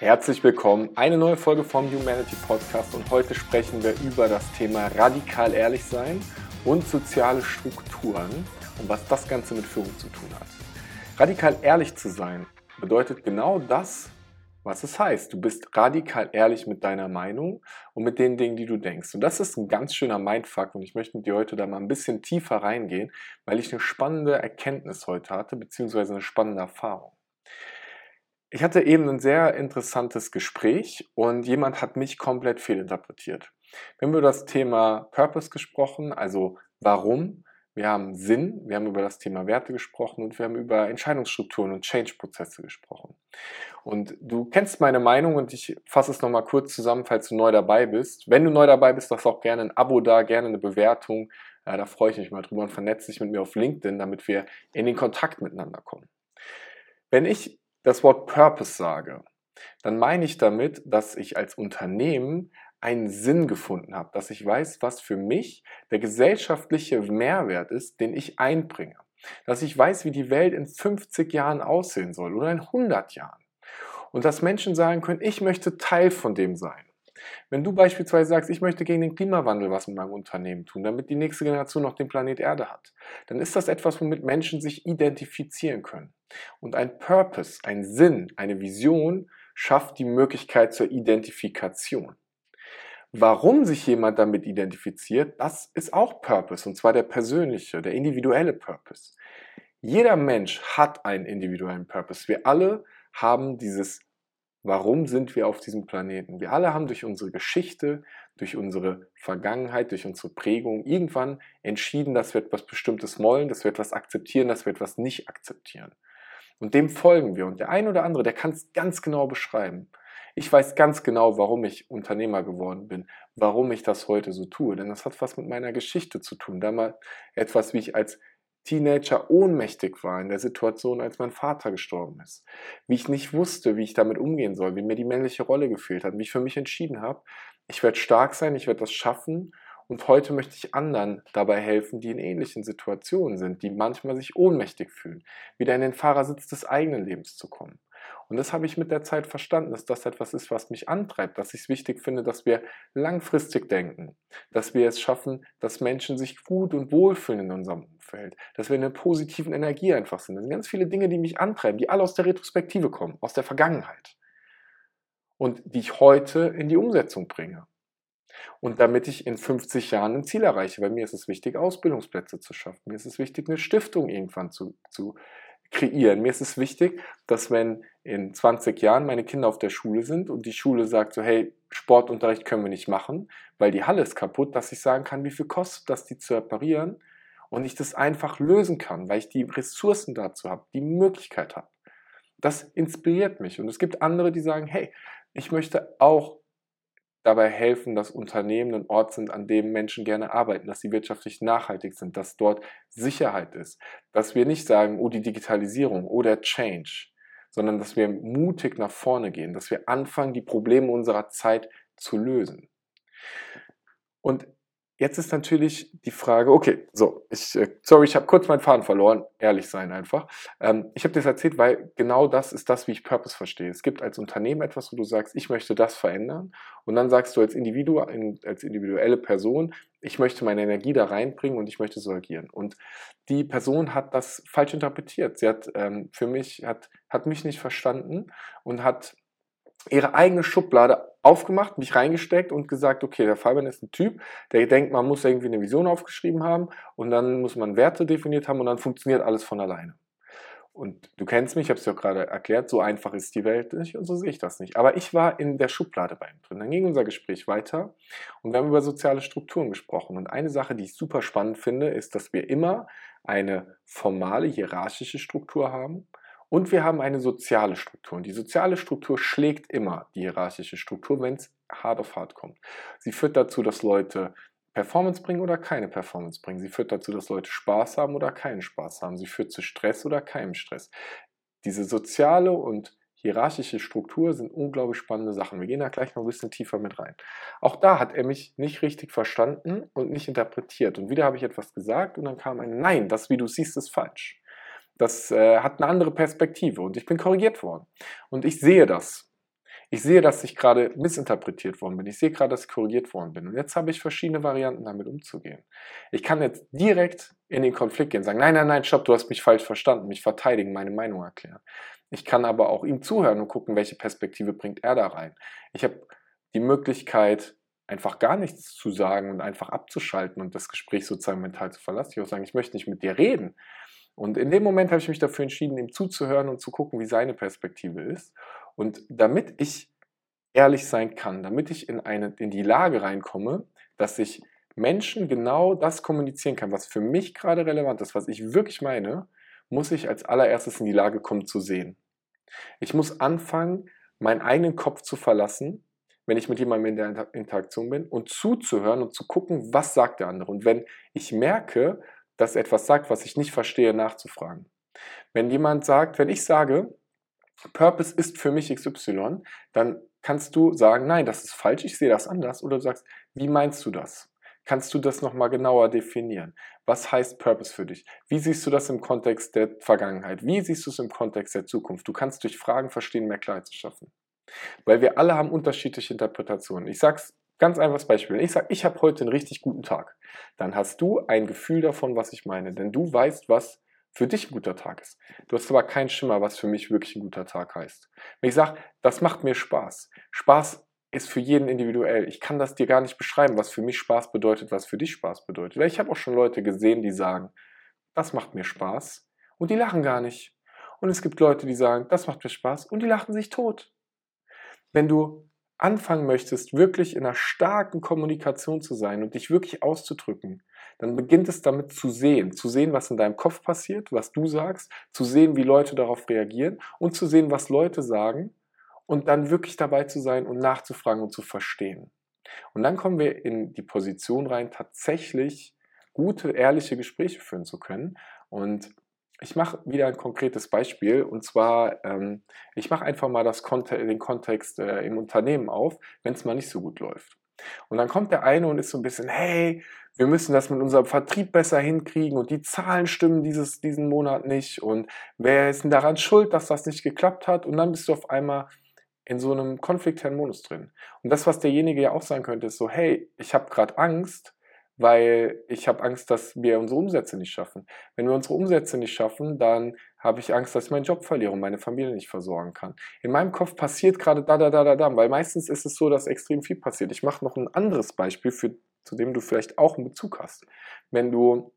Herzlich willkommen, eine neue Folge vom Humanity Podcast und heute sprechen wir über das Thema radikal ehrlich sein und soziale Strukturen und was das Ganze mit Führung zu tun hat. Radikal ehrlich zu sein bedeutet genau das, was es heißt. Du bist radikal ehrlich mit deiner Meinung und mit den Dingen, die du denkst. Und das ist ein ganz schöner Mindfuck und ich möchte mit dir heute da mal ein bisschen tiefer reingehen, weil ich eine spannende Erkenntnis heute hatte, beziehungsweise eine spannende Erfahrung. Ich hatte eben ein sehr interessantes Gespräch und jemand hat mich komplett fehlinterpretiert. Wir haben über das Thema Purpose gesprochen, also warum. Wir haben Sinn, wir haben über das Thema Werte gesprochen und wir haben über Entscheidungsstrukturen und Change-Prozesse gesprochen. Und du kennst meine Meinung und ich fasse es nochmal kurz zusammen, falls du neu dabei bist. Wenn du neu dabei bist, lass auch gerne ein Abo da, gerne eine Bewertung. Ja, da freue ich mich mal drüber und vernetze dich mit mir auf LinkedIn, damit wir in den Kontakt miteinander kommen. Wenn ich das Wort Purpose sage, dann meine ich damit, dass ich als Unternehmen einen Sinn gefunden habe, dass ich weiß, was für mich der gesellschaftliche Mehrwert ist, den ich einbringe. Dass ich weiß, wie die Welt in 50 Jahren aussehen soll oder in 100 Jahren. Und dass Menschen sagen können, ich möchte Teil von dem sein. Wenn du beispielsweise sagst, ich möchte gegen den Klimawandel was mit meinem Unternehmen tun, damit die nächste Generation noch den Planet Erde hat, dann ist das etwas, womit Menschen sich identifizieren können. Und ein Purpose, ein Sinn, eine Vision schafft die Möglichkeit zur Identifikation. Warum sich jemand damit identifiziert, das ist auch Purpose, und zwar der persönliche, der individuelle Purpose. Jeder Mensch hat einen individuellen Purpose. Wir alle haben dieses Warum sind wir auf diesem Planeten? Wir alle haben durch unsere Geschichte, durch unsere Vergangenheit, durch unsere Prägung irgendwann entschieden, dass wir etwas Bestimmtes wollen, dass wir etwas akzeptieren, dass wir etwas nicht akzeptieren. Und dem folgen wir. Und der ein oder andere, der kann es ganz genau beschreiben. Ich weiß ganz genau, warum ich Unternehmer geworden bin, warum ich das heute so tue. Denn das hat was mit meiner Geschichte zu tun. Damals etwas, wie ich als Teenager ohnmächtig war in der Situation, als mein Vater gestorben ist. Wie ich nicht wusste, wie ich damit umgehen soll, wie mir die männliche Rolle gefehlt hat, wie ich für mich entschieden habe, ich werde stark sein, ich werde das schaffen und heute möchte ich anderen dabei helfen, die in ähnlichen Situationen sind, die manchmal sich ohnmächtig fühlen, wieder in den Fahrersitz des eigenen Lebens zu kommen. Und das habe ich mit der Zeit verstanden, dass das etwas ist, was mich antreibt, dass ich es wichtig finde, dass wir langfristig denken, dass wir es schaffen, dass Menschen sich gut und wohlfühlen in unserem Umfeld, dass wir in einer positiven Energie einfach sind. Das sind ganz viele Dinge, die mich antreiben, die alle aus der Retrospektive kommen, aus der Vergangenheit und die ich heute in die Umsetzung bringe. Und damit ich in 50 Jahren ein Ziel erreiche, weil mir ist es wichtig, Ausbildungsplätze zu schaffen. Mir ist es wichtig, eine Stiftung irgendwann zu, zu kreieren. Mir ist es wichtig, dass wenn in 20 Jahren meine Kinder auf der Schule sind und die Schule sagt so, hey, Sportunterricht können wir nicht machen, weil die Halle ist kaputt, dass ich sagen kann, wie viel kostet das, die zu reparieren und ich das einfach lösen kann, weil ich die Ressourcen dazu habe, die Möglichkeit habe. Das inspiriert mich und es gibt andere, die sagen, hey, ich möchte auch dabei helfen, dass Unternehmen ein Ort sind, an dem Menschen gerne arbeiten, dass sie wirtschaftlich nachhaltig sind, dass dort Sicherheit ist, dass wir nicht sagen, oh die Digitalisierung oder Change, sondern dass wir mutig nach vorne gehen, dass wir anfangen, die Probleme unserer Zeit zu lösen. Und Jetzt ist natürlich die Frage, okay, so, ich, äh, sorry, ich habe kurz meinen Faden verloren, ehrlich sein einfach. Ähm, ich habe das erzählt, weil genau das ist das, wie ich Purpose verstehe. Es gibt als Unternehmen etwas, wo du sagst, ich möchte das verändern und dann sagst du als, Individu, als individuelle Person, ich möchte meine Energie da reinbringen und ich möchte so agieren. Und die Person hat das falsch interpretiert. Sie hat ähm, für mich, hat, hat mich nicht verstanden und hat ihre eigene Schublade aufgemacht, mich reingesteckt und gesagt, okay, der Fabian ist ein Typ, der denkt, man muss irgendwie eine Vision aufgeschrieben haben und dann muss man Werte definiert haben und dann funktioniert alles von alleine. Und du kennst mich, ich habe es dir auch gerade erklärt, so einfach ist die Welt nicht und so sehe ich das nicht. Aber ich war in der Schublade bei ihm drin. Dann ging unser Gespräch weiter und wir haben über soziale Strukturen gesprochen. Und eine Sache, die ich super spannend finde, ist, dass wir immer eine formale hierarchische Struktur haben und wir haben eine soziale Struktur. Und die soziale Struktur schlägt immer die hierarchische Struktur, wenn es hart auf hart kommt. Sie führt dazu, dass Leute Performance bringen oder keine Performance bringen. Sie führt dazu, dass Leute Spaß haben oder keinen Spaß haben. Sie führt zu Stress oder keinem Stress. Diese soziale und hierarchische Struktur sind unglaublich spannende Sachen. Wir gehen da gleich noch ein bisschen tiefer mit rein. Auch da hat er mich nicht richtig verstanden und nicht interpretiert. Und wieder habe ich etwas gesagt und dann kam ein Nein, das, wie du siehst, ist falsch. Das äh, hat eine andere Perspektive und ich bin korrigiert worden. Und ich sehe das. Ich sehe, dass ich gerade missinterpretiert worden bin. Ich sehe gerade, dass ich korrigiert worden bin. Und jetzt habe ich verschiedene Varianten, damit umzugehen. Ich kann jetzt direkt in den Konflikt gehen, sagen, nein, nein, nein, stopp, du hast mich falsch verstanden, mich verteidigen, meine Meinung erklären. Ich kann aber auch ihm zuhören und gucken, welche Perspektive bringt er da rein. Ich habe die Möglichkeit, einfach gar nichts zu sagen und einfach abzuschalten und das Gespräch sozusagen mental zu verlassen. Ich auch sagen, ich möchte nicht mit dir reden. Und in dem Moment habe ich mich dafür entschieden, ihm zuzuhören und zu gucken, wie seine Perspektive ist. Und damit ich ehrlich sein kann, damit ich in, eine, in die Lage reinkomme, dass ich Menschen genau das kommunizieren kann, was für mich gerade relevant ist, was ich wirklich meine, muss ich als allererstes in die Lage kommen zu sehen. Ich muss anfangen, meinen eigenen Kopf zu verlassen, wenn ich mit jemandem in der Interaktion bin und zuzuhören und zu gucken, was sagt der andere. Und wenn ich merke, dass er etwas sagt, was ich nicht verstehe, nachzufragen. Wenn jemand sagt, wenn ich sage, Purpose ist für mich XY, dann kannst du sagen, nein, das ist falsch, ich sehe das anders. Oder du sagst, wie meinst du das? Kannst du das nochmal genauer definieren? Was heißt Purpose für dich? Wie siehst du das im Kontext der Vergangenheit? Wie siehst du es im Kontext der Zukunft? Du kannst durch Fragen verstehen, mehr Klarheit zu schaffen. Weil wir alle haben unterschiedliche Interpretationen. Ich sag's ganz einfaches Beispiel. Ich sage, ich habe heute einen richtig guten Tag. Dann hast du ein Gefühl davon, was ich meine. Denn du weißt, was für dich ein guter Tag ist. Du hast aber keinen Schimmer, was für mich wirklich ein guter Tag heißt. Wenn ich sage, das macht mir Spaß. Spaß ist für jeden individuell. Ich kann das dir gar nicht beschreiben, was für mich Spaß bedeutet, was für dich Spaß bedeutet. Weil ich habe auch schon Leute gesehen, die sagen, das macht mir Spaß und die lachen gar nicht. Und es gibt Leute, die sagen, das macht mir Spaß und die lachen sich tot. Wenn du anfangen möchtest, wirklich in einer starken Kommunikation zu sein und dich wirklich auszudrücken, dann beginnt es damit zu sehen, zu sehen, was in deinem Kopf passiert, was du sagst, zu sehen, wie Leute darauf reagieren und zu sehen, was Leute sagen und dann wirklich dabei zu sein und nachzufragen und zu verstehen. Und dann kommen wir in die Position rein, tatsächlich gute, ehrliche Gespräche führen zu können. Und ich mache wieder ein konkretes Beispiel und zwar, ähm, ich mache einfach mal das Konte den Kontext äh, im Unternehmen auf, wenn es mal nicht so gut läuft. Und dann kommt der eine und ist so ein bisschen, hey, wir müssen das mit unserem Vertrieb besser hinkriegen und die Zahlen stimmen dieses, diesen Monat nicht und wer ist denn daran schuld, dass das nicht geklappt hat? Und dann bist du auf einmal in so einem konfliktären Modus drin. Und das, was derjenige ja auch sagen könnte, ist so, hey, ich habe gerade Angst, weil ich habe Angst, dass wir unsere Umsätze nicht schaffen. Wenn wir unsere Umsätze nicht schaffen, dann habe ich Angst, dass ich meinen Job verliere und meine Familie nicht versorgen kann. In meinem Kopf passiert gerade da, da, da, da, da, weil meistens ist es so, dass extrem viel passiert. Ich mache noch ein anderes Beispiel, für, zu dem du vielleicht auch einen Bezug hast. Wenn du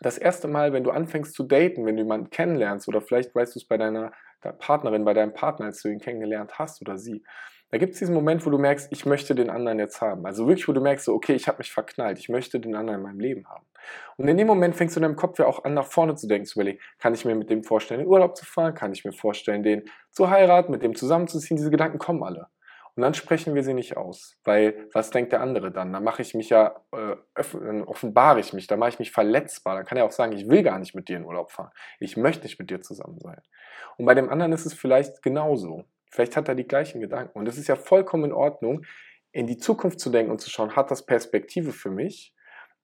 das erste Mal, wenn du anfängst zu daten, wenn du jemanden kennenlernst oder vielleicht weißt du es bei deiner Partnerin, bei deinem Partner, als du ihn kennengelernt hast oder sie, da gibt es diesen Moment, wo du merkst, ich möchte den anderen jetzt haben. Also wirklich, wo du merkst, so, okay, ich habe mich verknallt, ich möchte den anderen in meinem Leben haben. Und in dem Moment fängst du in deinem Kopf ja auch an, nach vorne zu denken, zu überlegen, kann ich mir mit dem vorstellen, in Urlaub zu fahren, kann ich mir vorstellen, den zu heiraten, mit dem zusammenzuziehen, diese Gedanken kommen alle. Und dann sprechen wir sie nicht aus, weil was denkt der andere dann? Dann mache ich mich ja, äh, offenbare ich mich, dann mache ich mich verletzbar. Dann kann er auch sagen, ich will gar nicht mit dir in Urlaub fahren. Ich möchte nicht mit dir zusammen sein. Und bei dem anderen ist es vielleicht genauso. Vielleicht hat er die gleichen Gedanken. Und es ist ja vollkommen in Ordnung, in die Zukunft zu denken und zu schauen, hat das Perspektive für mich?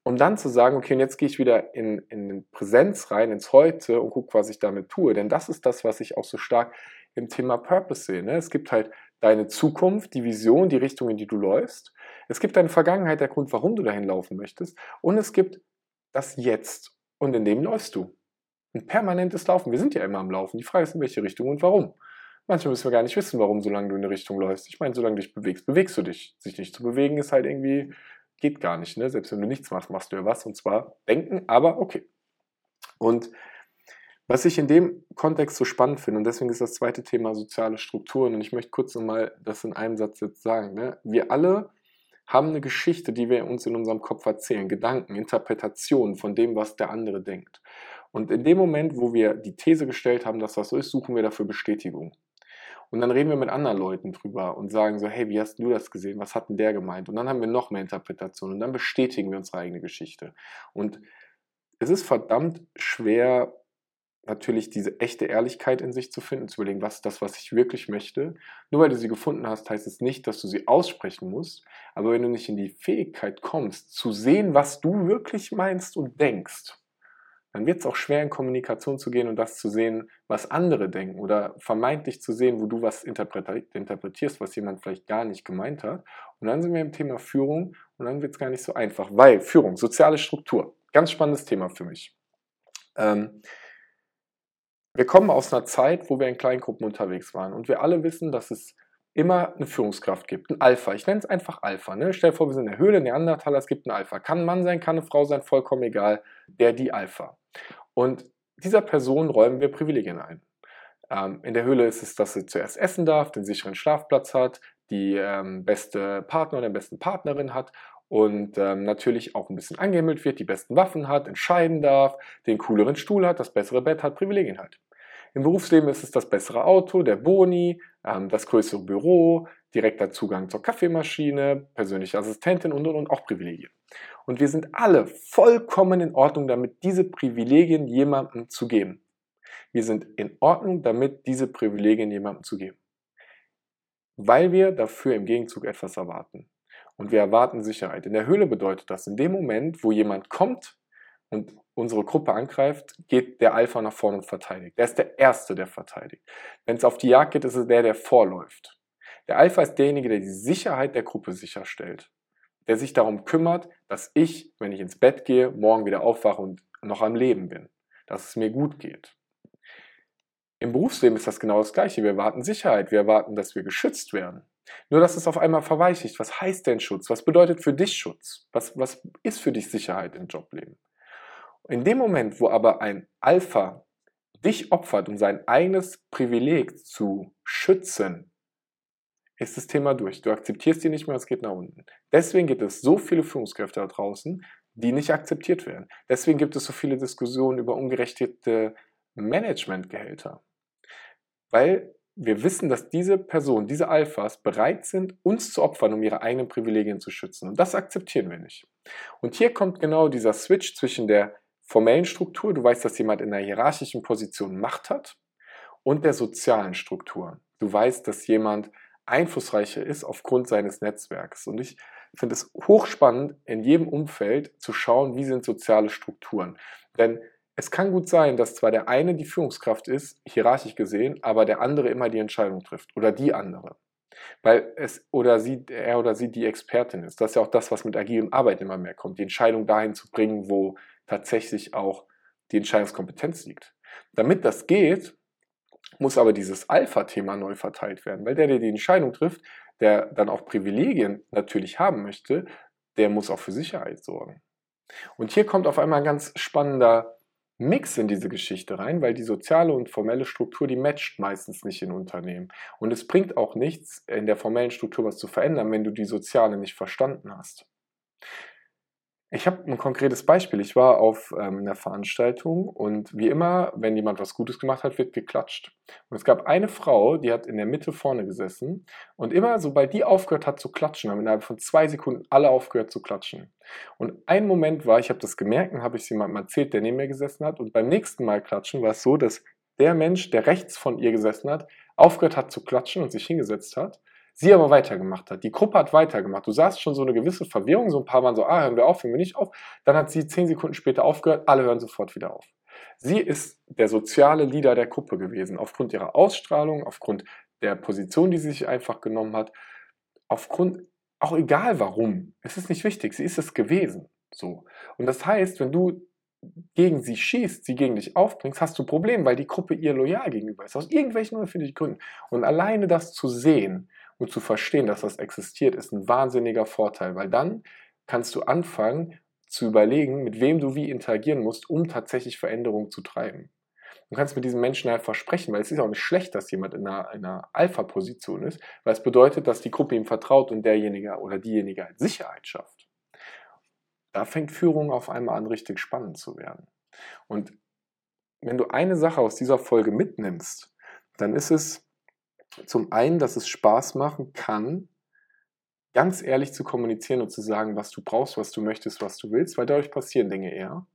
Um dann zu sagen, okay, und jetzt gehe ich wieder in, in Präsenz rein, ins Heute und gucke, was ich damit tue. Denn das ist das, was ich auch so stark im Thema Purpose sehe. Ne? Es gibt halt deine Zukunft, die Vision, die Richtung, in die du läufst. Es gibt deine Vergangenheit, der Grund, warum du dahin laufen möchtest. Und es gibt das Jetzt. Und in dem läufst du. Ein permanentes Laufen. Wir sind ja immer am Laufen. Die Frage ist, in welche Richtung und warum. Manchmal müssen wir gar nicht wissen, warum, solange du in eine Richtung läufst. Ich meine, solange du dich bewegst, bewegst du dich. Sich nicht zu bewegen ist halt irgendwie, geht gar nicht. Ne? Selbst wenn du nichts machst, machst du ja was. Und zwar denken, aber okay. Und was ich in dem Kontext so spannend finde, und deswegen ist das zweite Thema soziale Strukturen, und ich möchte kurz nochmal das in einem Satz jetzt sagen. Ne? Wir alle haben eine Geschichte, die wir uns in unserem Kopf erzählen, Gedanken, Interpretationen von dem, was der andere denkt. Und in dem Moment, wo wir die These gestellt haben, dass das so ist, suchen wir dafür Bestätigung. Und dann reden wir mit anderen Leuten drüber und sagen so, hey, wie hast du das gesehen? Was hat denn der gemeint? Und dann haben wir noch mehr Interpretationen und dann bestätigen wir unsere eigene Geschichte. Und es ist verdammt schwer, natürlich diese echte Ehrlichkeit in sich zu finden, zu überlegen, was ist das, was ich wirklich möchte. Nur weil du sie gefunden hast, heißt es nicht, dass du sie aussprechen musst. Aber wenn du nicht in die Fähigkeit kommst, zu sehen, was du wirklich meinst und denkst, dann wird es auch schwer in Kommunikation zu gehen und das zu sehen, was andere denken oder vermeintlich zu sehen, wo du was interpretierst, was jemand vielleicht gar nicht gemeint hat. Und dann sind wir im Thema Führung und dann wird es gar nicht so einfach, weil Führung, soziale Struktur, ganz spannendes Thema für mich. Ähm, wir kommen aus einer Zeit, wo wir in Kleingruppen unterwegs waren und wir alle wissen, dass es immer eine Führungskraft gibt, ein Alpha. Ich nenne es einfach Alpha. Ne? Stell dir vor, wir sind in der Höhle, Neandertaler, es gibt einen Alpha. Kann ein Mann sein, kann eine Frau sein, vollkommen egal. Der, die Alpha. Und dieser Person räumen wir Privilegien ein. Ähm, in der Höhle ist es, dass sie zuerst essen darf, den sicheren Schlafplatz hat, die ähm, beste Partner oder besten Partnerin hat und ähm, natürlich auch ein bisschen angehimmelt wird, die besten Waffen hat, entscheiden darf, den cooleren Stuhl hat, das bessere Bett hat, Privilegien hat. Im Berufsleben ist es das bessere Auto, der Boni, ähm, das größere Büro, direkter Zugang zur Kaffeemaschine, persönliche Assistentin und, und, und auch Privilegien. Und wir sind alle vollkommen in Ordnung damit, diese Privilegien jemandem zu geben. Wir sind in Ordnung damit, diese Privilegien jemandem zu geben. Weil wir dafür im Gegenzug etwas erwarten. Und wir erwarten Sicherheit. In der Höhle bedeutet das, in dem Moment, wo jemand kommt und unsere Gruppe angreift, geht der Alpha nach vorne und verteidigt. Der ist der Erste, der verteidigt. Wenn es auf die Jagd geht, ist es der, der vorläuft. Der Alpha ist derjenige, der die Sicherheit der Gruppe sicherstellt. Der sich darum kümmert, dass ich, wenn ich ins Bett gehe, morgen wieder aufwache und noch am Leben bin. Dass es mir gut geht. Im Berufsleben ist das genau das Gleiche. Wir erwarten Sicherheit. Wir erwarten, dass wir geschützt werden. Nur, dass es auf einmal verweichlicht. Was heißt denn Schutz? Was bedeutet für dich Schutz? Was, was ist für dich Sicherheit im Jobleben? In dem Moment, wo aber ein Alpha dich opfert, um sein eigenes Privileg zu schützen, ist das Thema durch. Du akzeptierst die nicht mehr, es geht nach unten. Deswegen gibt es so viele Führungskräfte da draußen, die nicht akzeptiert werden. Deswegen gibt es so viele Diskussionen über ungerechtete Managementgehälter. Weil wir wissen, dass diese Personen, diese Alphas bereit sind, uns zu opfern, um ihre eigenen Privilegien zu schützen. Und das akzeptieren wir nicht. Und hier kommt genau dieser Switch zwischen der formellen Struktur, du weißt, dass jemand in einer hierarchischen Position Macht hat, und der sozialen Struktur. Du weißt, dass jemand einflussreicher ist aufgrund seines Netzwerks. Und ich finde es hochspannend, in jedem Umfeld zu schauen, wie sind soziale Strukturen. Denn es kann gut sein, dass zwar der eine die Führungskraft ist, hierarchisch gesehen, aber der andere immer die Entscheidung trifft oder die andere. Weil es oder sie, er oder sie die Expertin ist. Das ist ja auch das, was mit agilem Arbeit immer mehr kommt, die Entscheidung dahin zu bringen, wo tatsächlich auch die Entscheidungskompetenz liegt. Damit das geht, muss aber dieses Alpha-Thema neu verteilt werden, weil der, der die Entscheidung trifft, der dann auch Privilegien natürlich haben möchte, der muss auch für Sicherheit sorgen. Und hier kommt auf einmal ein ganz spannender Mix in diese Geschichte rein, weil die soziale und formelle Struktur, die matcht meistens nicht in Unternehmen. Und es bringt auch nichts, in der formellen Struktur was zu verändern, wenn du die soziale nicht verstanden hast. Ich habe ein konkretes Beispiel. Ich war auf ähm, einer Veranstaltung und wie immer, wenn jemand was Gutes gemacht hat, wird geklatscht. Und es gab eine Frau, die hat in der Mitte vorne gesessen und immer, sobald die aufgehört hat zu klatschen, haben innerhalb von zwei Sekunden alle aufgehört zu klatschen. Und ein Moment war, ich habe das gemerkt und habe es jemandem erzählt, der neben mir gesessen hat. Und beim nächsten Mal klatschen war es so, dass der Mensch, der rechts von ihr gesessen hat, aufgehört hat zu klatschen und sich hingesetzt hat sie aber weitergemacht hat. Die Gruppe hat weitergemacht. Du sahst schon so eine gewisse Verwirrung, so ein paar waren so, ah, hören wir auf, hören wir nicht auf. Dann hat sie zehn Sekunden später aufgehört, alle hören sofort wieder auf. Sie ist der soziale Leader der Gruppe gewesen, aufgrund ihrer Ausstrahlung, aufgrund der Position, die sie sich einfach genommen hat, aufgrund, auch egal warum, es ist nicht wichtig, sie ist es gewesen. So. Und das heißt, wenn du gegen sie schießt, sie gegen dich aufbringst, hast du ein Problem, weil die Gruppe ihr loyal gegenüber ist. Aus irgendwelchen unerfindlichen Gründen. Und alleine das zu sehen, und zu verstehen, dass das existiert, ist ein wahnsinniger Vorteil, weil dann kannst du anfangen zu überlegen, mit wem du wie interagieren musst, um tatsächlich Veränderungen zu treiben. Du kannst mit diesen Menschen halt versprechen, weil es ist auch nicht schlecht, dass jemand in einer, einer Alpha-Position ist, weil es bedeutet, dass die Gruppe ihm vertraut und derjenige oder diejenige halt Sicherheit schafft. Da fängt Führung auf einmal an, richtig spannend zu werden. Und wenn du eine Sache aus dieser Folge mitnimmst, dann ist es, zum einen, dass es Spaß machen kann, ganz ehrlich zu kommunizieren und zu sagen, was du brauchst, was du möchtest, was du willst, weil dadurch passieren Dinge eher.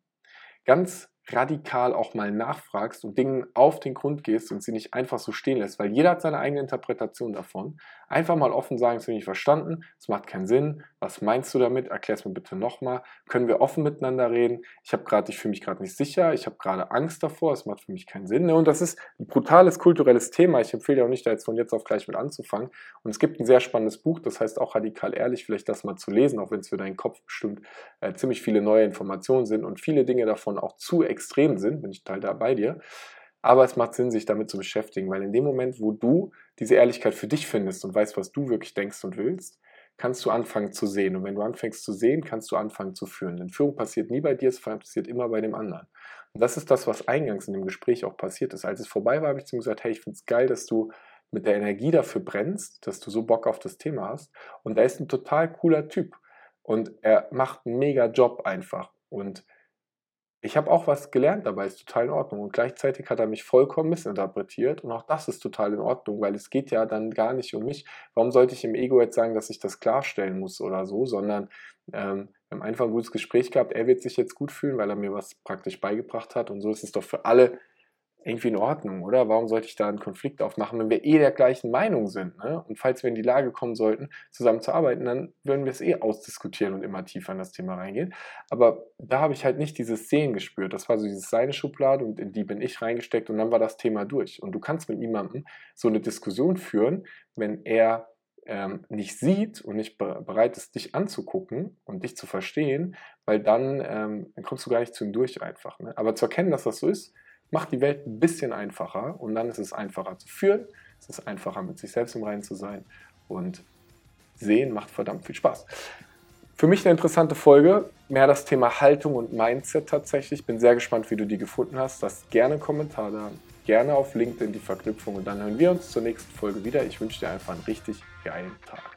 Ganz radikal auch mal nachfragst und Dingen auf den Grund gehst und sie nicht einfach so stehen lässt, weil jeder hat seine eigene Interpretation davon. Einfach mal offen sagen, es ich nicht verstanden, es macht keinen Sinn, was meinst du damit, erklär es mir bitte nochmal, können wir offen miteinander reden, ich habe gerade, ich fühle mich gerade nicht sicher, ich habe gerade Angst davor, es macht für mich keinen Sinn. Ne? Und das ist ein brutales kulturelles Thema, ich empfehle dir auch nicht, da jetzt von jetzt auf gleich mit anzufangen. Und es gibt ein sehr spannendes Buch, das heißt auch radikal ehrlich, vielleicht das mal zu lesen, auch wenn es für deinen Kopf bestimmt äh, ziemlich viele neue Informationen sind und viele Dinge davon auch zu extrem sind, bin ich total da bei dir. Aber es macht Sinn, sich damit zu beschäftigen, weil in dem Moment, wo du diese Ehrlichkeit für dich findest und weißt, was du wirklich denkst und willst, kannst du anfangen zu sehen. Und wenn du anfängst zu sehen, kannst du anfangen zu führen. Denn Führung passiert nie bei dir, es passiert immer bei dem anderen. Und das ist das, was eingangs in dem Gespräch auch passiert ist. Als es vorbei war, habe ich zu ihm gesagt, hey, ich finde es geil, dass du mit der Energie dafür brennst, dass du so Bock auf das Thema hast. Und er ist ein total cooler Typ. Und er macht einen mega Job einfach. Und ich habe auch was gelernt dabei, ist total in Ordnung. Und gleichzeitig hat er mich vollkommen missinterpretiert. Und auch das ist total in Ordnung, weil es geht ja dann gar nicht um mich. Warum sollte ich im Ego jetzt sagen, dass ich das klarstellen muss oder so, sondern ähm, wir haben einfach ein gutes Gespräch gehabt. Er wird sich jetzt gut fühlen, weil er mir was praktisch beigebracht hat. Und so ist es doch für alle irgendwie in Ordnung, oder? Warum sollte ich da einen Konflikt aufmachen, wenn wir eh der gleichen Meinung sind? Ne? Und falls wir in die Lage kommen sollten, zusammen zu arbeiten, dann würden wir es eh ausdiskutieren und immer tiefer in das Thema reingehen. Aber da habe ich halt nicht dieses Sehen gespürt. Das war so dieses seine Schublade und in die bin ich reingesteckt und dann war das Thema durch. Und du kannst mit niemandem so eine Diskussion führen, wenn er ähm, nicht sieht und nicht bereit ist, dich anzugucken und dich zu verstehen, weil dann, ähm, dann kommst du gar nicht zu ihm durch einfach. Ne? Aber zu erkennen, dass das so ist, macht die Welt ein bisschen einfacher und dann ist es einfacher zu führen, es ist einfacher mit sich selbst im Reinen zu sein und sehen macht verdammt viel Spaß. Für mich eine interessante Folge, mehr das Thema Haltung und Mindset tatsächlich. Bin sehr gespannt, wie du die gefunden hast. Lass gerne einen Kommentar da, gerne auf LinkedIn die Verknüpfung und dann hören wir uns zur nächsten Folge wieder. Ich wünsche dir einfach einen richtig geilen Tag.